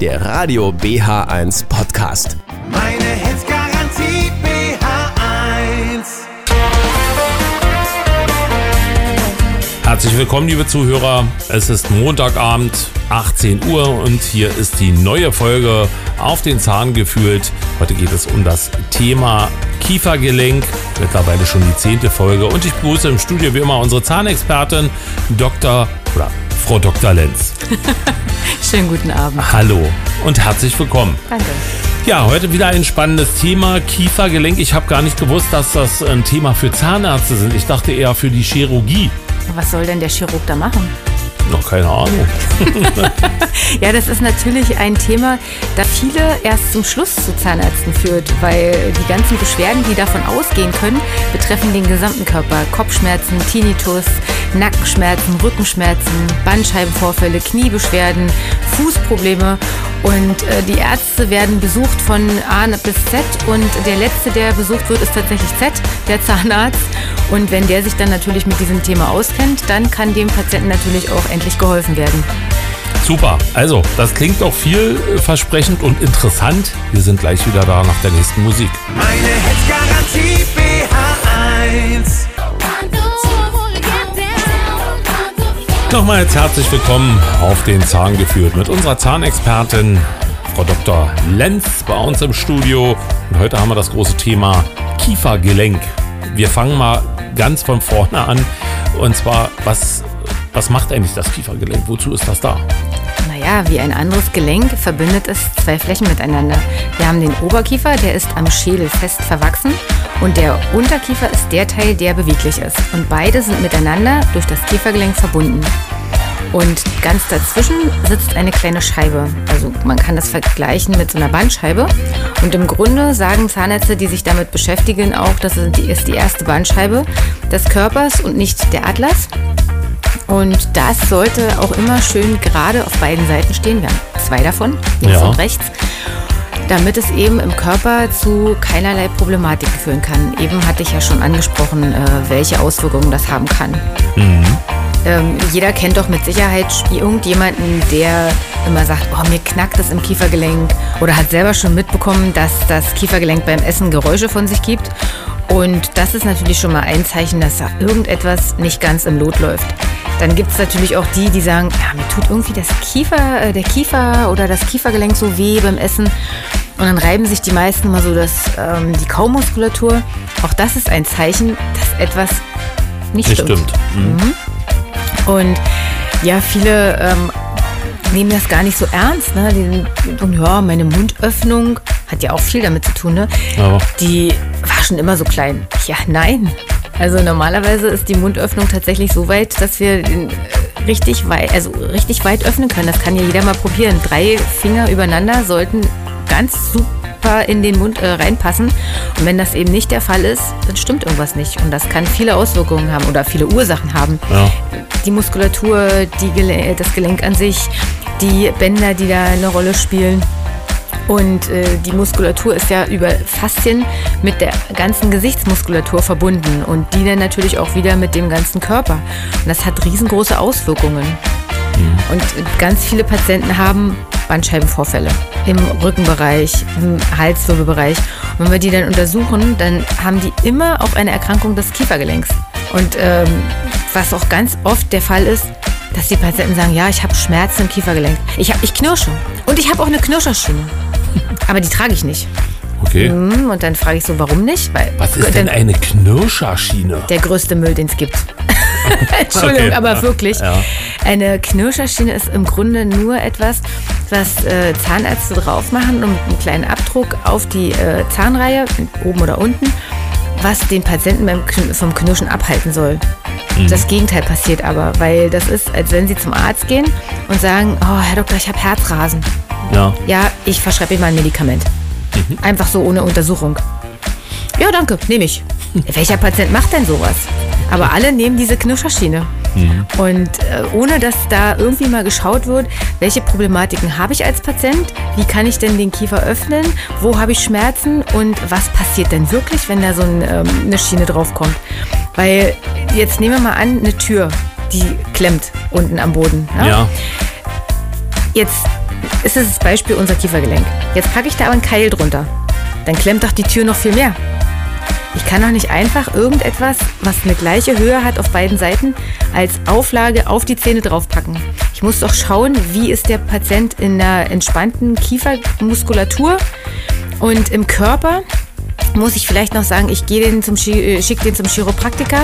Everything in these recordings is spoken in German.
der Radio BH1 Podcast. Meine Hits Garantie BH1. Herzlich willkommen, liebe Zuhörer. Es ist Montagabend, 18 Uhr und hier ist die neue Folge auf den Zahn gefühlt. Heute geht es um das Thema Kiefergelenk. Mittlerweile schon die zehnte Folge und ich begrüße im Studio wie immer unsere Zahnexpertin Dr. oder Frau Dr. Lenz. Schönen guten Abend. Hallo und herzlich willkommen. Danke. Ja, heute wieder ein spannendes Thema, Kiefergelenk. Ich habe gar nicht gewusst, dass das ein Thema für Zahnärzte sind. Ich dachte eher für die Chirurgie. Was soll denn der Chirurg da machen? Noch keine Ahnung. Ja, das ist natürlich ein Thema, das viele erst zum Schluss zu Zahnärzten führt, weil die ganzen Beschwerden, die davon ausgehen können, betreffen den gesamten Körper. Kopfschmerzen, Tinnitus, Nackenschmerzen, Rückenschmerzen, Bandscheibenvorfälle, Kniebeschwerden, Fußprobleme. Und äh, die Ärzte werden besucht von A bis Z und der letzte, der besucht wird, ist tatsächlich Z, der Zahnarzt. Und wenn der sich dann natürlich mit diesem Thema auskennt, dann kann dem Patienten natürlich auch endlich geholfen werden. Super. Also, das klingt doch vielversprechend und interessant. Wir sind gleich wieder da nach der nächsten Musik. Meine Hits Nochmal jetzt herzlich willkommen auf den Zahn geführt mit unserer Zahnexpertin Frau Dr. Lenz bei uns im Studio. Und heute haben wir das große Thema Kiefergelenk. Wir fangen mal ganz von vorne an. Und zwar, was, was macht eigentlich das Kiefergelenk? Wozu ist das da? Naja, wie ein anderes Gelenk verbindet es zwei Flächen miteinander. Wir haben den Oberkiefer, der ist am Schädel fest verwachsen und der Unterkiefer ist der Teil, der beweglich ist. Und beide sind miteinander durch das Kiefergelenk verbunden. Und ganz dazwischen sitzt eine kleine Scheibe. Also man kann das vergleichen mit so einer Bandscheibe. Und im Grunde sagen Zahnärzte, die sich damit beschäftigen, auch, das ist die erste Bandscheibe des Körpers und nicht der Atlas. Und das sollte auch immer schön gerade auf beiden Seiten stehen. Wir haben zwei davon, links Ja. und rechts. Damit es eben im Körper zu keinerlei Problematik führen kann. Eben hatte ich ja schon angesprochen, äh, welche Auswirkungen das haben kann. Ähm, jeder kennt doch mit Sicherheit irgendjemanden, der immer sagt, oh, mir knackt es im Kiefergelenk oder hat selber schon mitbekommen, dass das Kiefergelenk beim Essen Geräusche von sich gibt. Und das ist natürlich schon mal ein Zeichen, dass da irgendetwas nicht ganz im Lot läuft. Dann gibt es natürlich auch die, die sagen, ja, mir tut irgendwie das Kiefer, äh, der Kiefer oder das Kiefergelenk so weh beim Essen. Und dann reiben sich die meisten immer so das, ähm, die Kaumuskulatur. Auch das ist ein Zeichen, dass etwas nicht, Nicht stimmt. Mhm. und ja, viele ähm, nehmen das gar nicht so ernst. Ne? Die, und ja, meine Mundöffnung hat ja auch viel damit zu tun. Ne? Ja. Die war schon immer so klein. Ja, nein. Also normalerweise ist die Mundöffnung tatsächlich so weit, dass wir äh, richtig weit, also richtig weit öffnen können. Das kann ja jeder mal probieren. Drei Finger übereinander sollten ganz super in den Mund äh, reinpassen. Und wenn das eben nicht der Fall ist, dann stimmt irgendwas nicht. Und das kann viele Auswirkungen haben oder viele Ursachen haben Ja. die Muskulatur, die Gele das Gelenk an sich, die Bänder, die da eine Rolle spielen. Und äh, die Muskulatur ist ja über Faszien mit der ganzen Gesichtsmuskulatur verbunden und die dann natürlich auch wieder mit dem ganzen Körper. Und das hat riesengroße Auswirkungen. Und ganz viele Patienten haben Bandscheibenvorfälle im Rückenbereich, im Halswirbelbereich. Und wenn wir die dann untersuchen, dann haben die immer auch eine Erkrankung des Kiefergelenks. Und ähm, was auch ganz oft der Fall ist, dass die Patienten sagen, ja, ich habe Schmerzen im Kiefergelenk. Ich, hab, ich knirsche. Und ich habe auch eine Knirscherschiene. Aber die trage ich nicht. Okay. Hm, Und dann frage ich so, warum nicht? Weil Was ist denn eine Knirscherschiene? der größte Müll, den es gibt. Entschuldigung, Okay, aber wirklich. ja. Eine Knirscherschiene ist im Grunde nur etwas, was äh, Zahnärzte drauf machen und mit einem kleinen Abdruck auf die äh, Zahnreihe, oben oder unten, was den Patienten beim, vom Knirschen abhalten soll. Mhm. Das Gegenteil passiert aber, weil das ist, als wenn Sie zum Arzt gehen und sagen, oh Herr Doktor, ich habe Herzrasen. Ja. Ja, ich verschreibe Ihnen mal ein Medikament. Mhm. Einfach so ohne Untersuchung. Ja, danke, nehme ich. Welcher Patient macht denn sowas? Aber alle nehmen diese Knirscherschiene. Und äh, ohne dass da irgendwie mal geschaut wird, welche Problematiken habe ich als Patient, wie kann ich denn den Kiefer öffnen, wo habe ich Schmerzen und was passiert denn wirklich, wenn da so ein, ähm, eine Schiene draufkommt. Weil jetzt nehmen wir mal an, eine Tür, die klemmt unten am Boden. Ja. Jetzt ist es das Beispiel unser Kiefergelenk. Jetzt packe ich da aber einen Keil drunter. Dann klemmt doch die Tür noch viel mehr. Ich kann doch nicht einfach irgendetwas, was eine gleiche Höhe hat auf beiden Seiten, als Auflage auf die Zähne draufpacken. Ich muss doch schauen, wie ist der Patient in einer entspannten Kiefermuskulatur und im Körper muss ich vielleicht noch sagen, ich gehe den zum äh, schicke den zum Chiropraktiker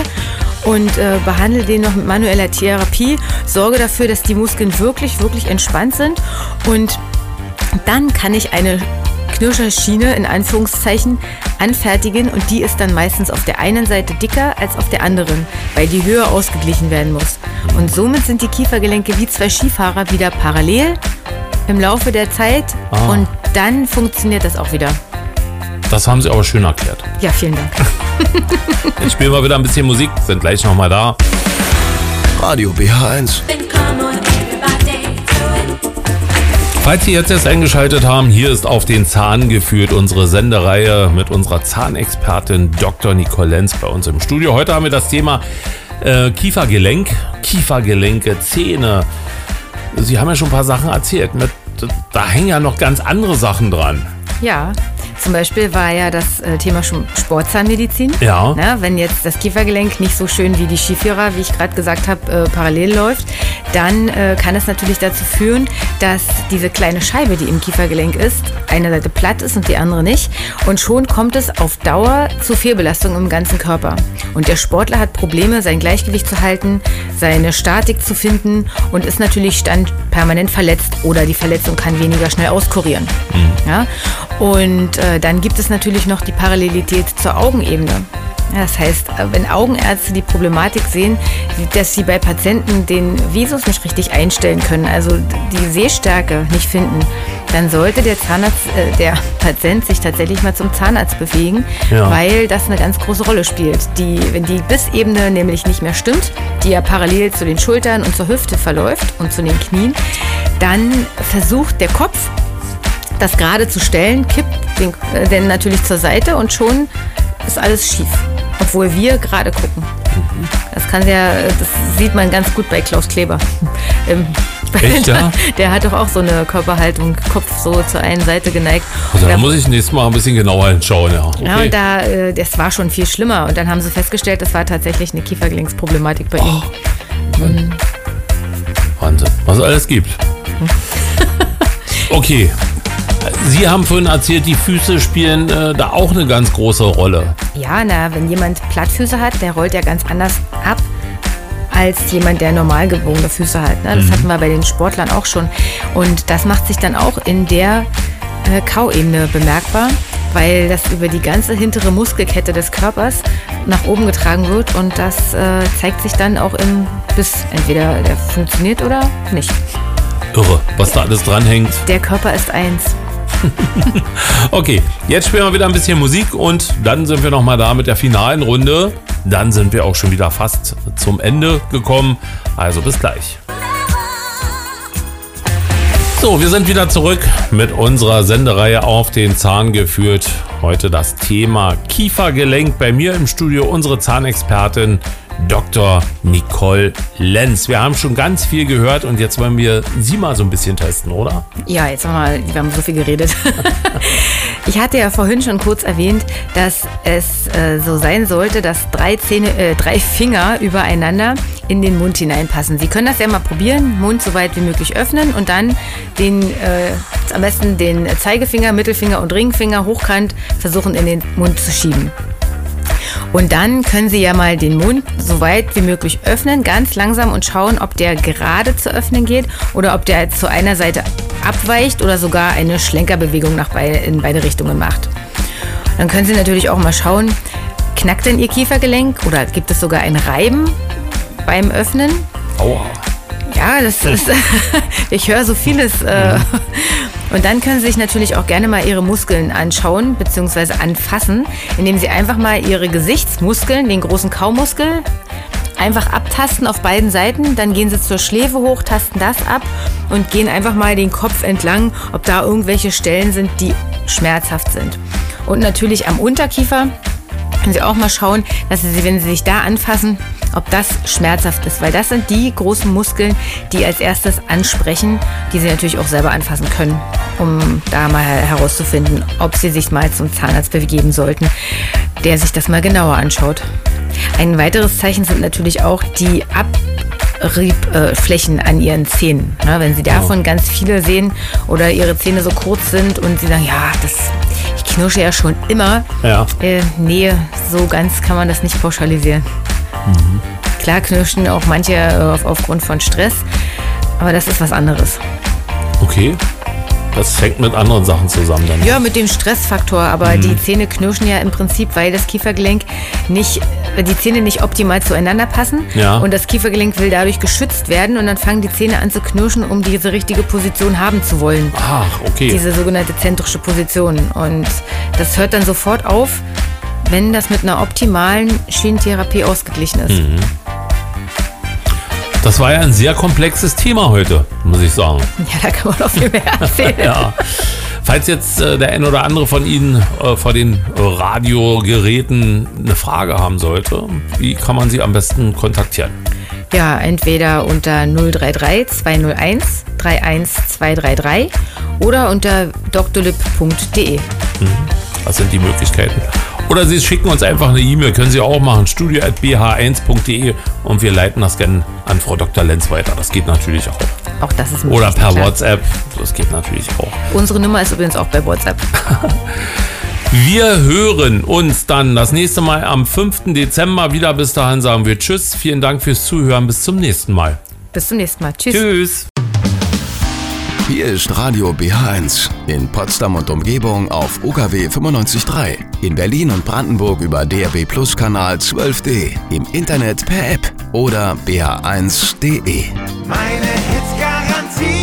und äh, behandle den noch mit manueller Therapie, sorge dafür, dass die Muskeln wirklich, wirklich entspannt sind und dann kann ich eine Knirscherschiene in Anführungszeichen anfertigen und die ist dann meistens auf der einen Seite dicker als auf der anderen, weil die Höhe ausgeglichen werden muss. Und somit sind die Kiefergelenke wie zwei Skifahrer wieder parallel im Laufe der Zeit Ah. und dann funktioniert das auch wieder. Das haben Sie aber schön erklärt. Ja, vielen Dank. Jetzt spielen wir wieder ein bisschen Musik, sind gleich nochmal da. Radio BH1. Falls Sie jetzt erst eingeschaltet haben, hier ist auf den Zahn geführt unsere Sendereihe mit unserer Zahnexpertin Dr. Nicole Lenz bei uns im Studio. Heute haben wir das Thema äh, Kiefergelenk, Kiefergelenke, Zähne. Sie haben ja schon ein paar Sachen erzählt. Mit, da hängen ja noch ganz andere Sachen dran. Ja, zum Beispiel war ja das äh, Thema schon Sportzahnmedizin. Ja. Na, wenn jetzt das Kiefergelenk nicht so schön wie die Skifahrer, wie ich gerade gesagt habe, äh, parallel läuft, dann äh, kann es natürlich dazu führen, dass diese kleine Scheibe, die im Kiefergelenk ist, eine Seite platt ist und die andere nicht. Und schon kommt es auf Dauer zu Fehlbelastung im ganzen Körper. Und der Sportler hat Probleme, sein Gleichgewicht zu halten, seine Statik zu finden und ist natürlich stand permanent verletzt oder die Verletzung kann weniger schnell auskurieren. Ja? Und äh, dann gibt es natürlich noch die Parallelität zur Augenebene. Das heißt, äh, wenn Augenärzte die Problematik sehen, dass sie bei Patienten den Visus nicht richtig einstellen können, also die Sehstärke nicht finden, dann sollte der Zahnarzt, äh, der Patient sich tatsächlich mal zum Zahnarzt bewegen, Ja. weil das eine ganz große Rolle spielt. Die, wenn die Bissebene nämlich nicht mehr stimmt, die ja parallel zu den Schultern und zur Hüfte verläuft und zu den Knien, dann versucht der Kopf das gerade zu stellen, kippt den, äh, natürlich zur Seite und schon ist alles schief. Obwohl wir gerade gucken. Das kann ja, das sieht man ganz gut bei Klaus Kleber. Ähm, Echt, ja? Der hat doch auch so eine Körperhaltung, Kopf so zur einen Seite geneigt. Also da muss ich nächstes Mal ein bisschen genauer hinschauen, ja. Okay. ja, und da, äh, das war schon viel schlimmer. Und dann haben sie festgestellt, das war tatsächlich eine Kiefergelenksproblematik bei ihm. Wahnsinn, was es alles gibt. Okay. Sie haben vorhin erzählt, die Füße spielen äh, da auch eine ganz große Rolle. Ja, na, wenn jemand Plattfüße hat, der rollt ja ganz anders ab als jemand, der normal gebogene Füße hat. Ne? Das hatten wir bei den Sportlern auch schon. Und das macht sich dann auch in der äh, Kauebene bemerkbar, weil das über die ganze hintere Muskelkette des Körpers nach oben getragen wird und das äh, zeigt sich dann auch im Biss. Entweder der funktioniert oder nicht. Irre, was da alles dranhängt. Der Körper ist eins. Okay, jetzt spielen wir wieder ein bisschen Musik und dann sind wir nochmal da mit der finalen Runde. Dann sind wir auch schon wieder fast zum Ende gekommen. Also bis gleich. So, wir sind wieder zurück mit unserer Sendereihe auf den Zahn geführt. Heute das Thema Kiefergelenk. Bei mir im Studio unsere Zahnexpertin Dr. Nicole Lenz. Wir haben schon ganz viel gehört und jetzt wollen wir Sie mal so ein bisschen testen, oder? Ja, jetzt mal, wir haben so viel geredet. ich hatte ja vorhin schon kurz erwähnt, dass es äh, so sein sollte, dass drei, Zähne, äh, drei Finger übereinander in den Mund hineinpassen. Sie können das ja mal probieren, Mund so weit wie möglich öffnen und dann den, äh, am besten den Zeigefinger, Mittelfinger und Ringfinger hochkant versuchen in den Mund zu schieben. Und dann können Sie ja mal den Mund so weit wie möglich öffnen, ganz langsam und schauen, ob der gerade zu öffnen geht oder ob der zu einer Seite abweicht oder sogar eine Schlenkerbewegung nach beide, in beide Richtungen macht. Dann können Sie natürlich auch mal schauen, knackt denn Ihr Kiefergelenk oder gibt es sogar ein Reiben beim Öffnen? Aua. Ja, das ist. ich höre so vieles. Äh, und dann können Sie sich natürlich auch gerne mal Ihre Muskeln anschauen bzw. anfassen, indem Sie einfach mal Ihre Gesichtsmuskeln, den großen Kaumuskel, einfach abtasten auf beiden Seiten. Dann gehen Sie zur Schläfe hoch, tasten das ab und gehen einfach mal den Kopf entlang, ob da irgendwelche Stellen sind, die schmerzhaft sind. Und natürlich am Unterkiefer können Sie auch mal schauen, dass Sie, wenn Sie sich da anfassen, ob das schmerzhaft ist, weil das sind die großen Muskeln, die als erstes ansprechen, die Sie natürlich auch selber anfassen können, um da mal herauszufinden, ob Sie sich mal zum Zahnarzt begeben sollten, der sich das mal genauer anschaut. Ein weiteres Zeichen sind natürlich auch die Abriebflächen an ihren Zähnen. Ne, wenn Sie davon ganz viele sehen oder Ihre Zähne so kurz sind und Sie sagen, ja, das, ich knirsche ja schon immer. Ja. Äh, nee, so ganz kann man das nicht pauschalisieren. Klar knirschen auch manche äh, auf, aufgrund von Stress, aber das ist was anderes. Okay. Das hängt mit anderen Sachen zusammen dann. Ja, mit dem Stressfaktor, aber die Zähne knirschen ja im Prinzip, weil das Kiefergelenk nicht, die Zähne nicht optimal zueinander passen. Ja. Und das Kiefergelenk will dadurch geschützt werden und dann fangen die Zähne an zu knirschen, um diese richtige Position haben zu wollen. Ach, okay. Diese sogenannte zentrische Position. Und das hört dann sofort auf, wenn das mit einer optimalen Schienentherapie ausgeglichen ist. Das war ja ein sehr komplexes Thema heute, muss ich sagen. Ja, da kann man noch viel mehr erzählen. Ja. Falls jetzt äh, der ein oder andere von Ihnen äh, vor den Radiogeräten eine Frage haben sollte, wie kann man Sie am besten kontaktieren? Ja, entweder unter 033 201 31233 oder unter drlip.de. Das sind die Möglichkeiten. Oder Sie schicken uns einfach eine E-Mail, können Sie auch machen, studio.bh1.de und wir leiten das gerne an Frau Dr. Lenz weiter. Das geht natürlich auch. Auch das ist möglich. Oder per klar. WhatsApp, das geht natürlich auch. Unsere Nummer ist übrigens auch bei WhatsApp. Wir hören uns dann das nächste Mal am 5. Dezember wieder. Bis dahin sagen wir Tschüss. Vielen Dank fürs Zuhören. Bis zum nächsten Mal. Bis zum nächsten Mal. Tschüss. Tschüss. Hier ist Radio BH1. In Potsdam und Umgebung auf UKW 95.3. In Berlin und Brandenburg über DRB Plus Kanal 12D. Im Internet per App oder bh1.de. Meine Hits Garantie.